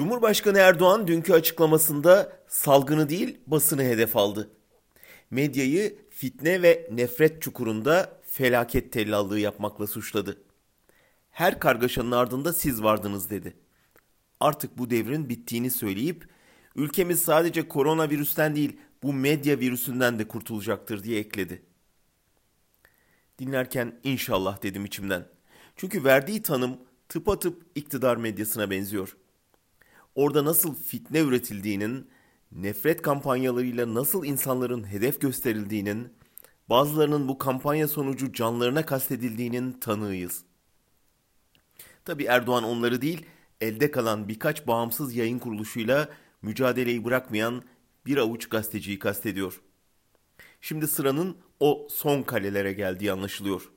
Cumhurbaşkanı Erdoğan dünkü açıklamasında salgını değil basını hedef aldı. Medyayı fitne ve nefret çukurunda felaket tellallığı yapmakla suçladı. Her kargaşanın ardında siz vardınız dedi. Artık bu devrin bittiğini söyleyip ülkemiz sadece koronavirüsten değil bu medya virüsünden de kurtulacaktır diye ekledi. Dinlerken inşallah dedim içimden. Çünkü verdiği tanım tıpatıp iktidar medyasına benziyor. Orada nasıl fitne üretildiğinin, nefret kampanyalarıyla nasıl insanların hedef gösterildiğinin, bazılarının bu kampanya sonucu canlarına kastedildiğinin tanığıyız. Tabi Erdoğan onları değil, elde kalan birkaç bağımsız yayın kuruluşuyla mücadeleyi bırakmayan bir avuç gazeteciyi kastediyor. Şimdi sıranın o son kalelere geldiği anlaşılıyor.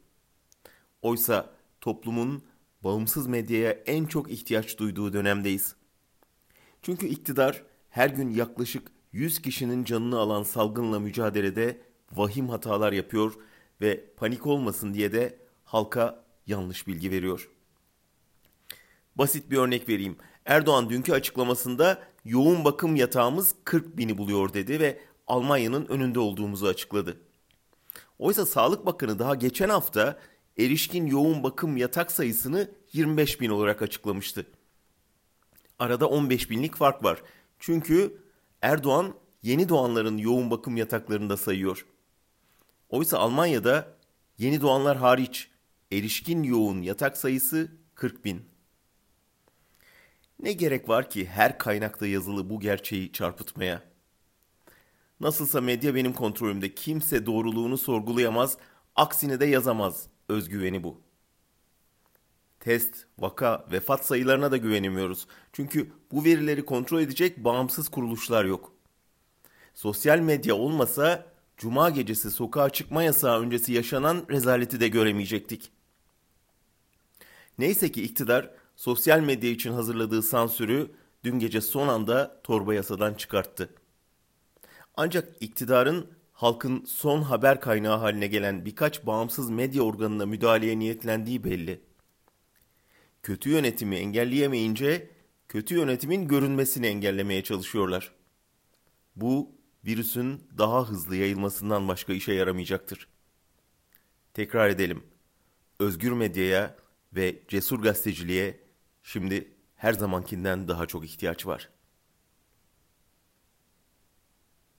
Oysa toplumun bağımsız medyaya en çok ihtiyaç duyduğu dönemdeyiz. Çünkü iktidar her gün yaklaşık 100 kişinin canını alan salgınla mücadelede vahim hatalar yapıyor ve panik olmasın diye de halka yanlış bilgi veriyor. Basit bir örnek vereyim. Erdoğan dünkü açıklamasında yoğun bakım yatağımız 40 bini buluyor dedi ve Almanya'nın önünde olduğumuzu açıkladı. Oysa Sağlık Bakanı daha geçen hafta erişkin yoğun bakım yatak sayısını 25 bin olarak açıklamıştı. Arada 15 binlik fark var. Çünkü Erdoğan yeni doğanların yoğun bakım yataklarında sayıyor. Oysa Almanya'da yeni doğanlar hariç erişkin yoğun yatak sayısı 40 bin. Ne gerek var ki her kaynakta yazılı bu gerçeği çarpıtmaya? Nasılsa medya benim kontrolümde kimse doğruluğunu sorgulayamaz, aksine de yazamaz özgüveni bu. Test, vaka, vefat sayılarına da güvenemiyoruz. Çünkü bu verileri kontrol edecek bağımsız kuruluşlar yok. Sosyal medya olmasa cuma gecesi sokağa çıkma yasağı öncesi yaşanan rezaleti de göremeyecektik. Neyse ki iktidar sosyal medya için hazırladığı sansürü dün gece son anda torba yasadan çıkarttı. Ancak iktidarın halkın son haber kaynağı haline gelen birkaç bağımsız medya organına müdahaleye niyetlendiği belli. Kötü yönetimi engelleyemeyince kötü yönetimin görünmesini engellemeye çalışıyorlar. Bu virüsün daha hızlı yayılmasından başka işe yaramayacaktır. Tekrar edelim. Özgür medyaya ve cesur gazeteciliğe şimdi her zamankinden daha çok ihtiyaç var.''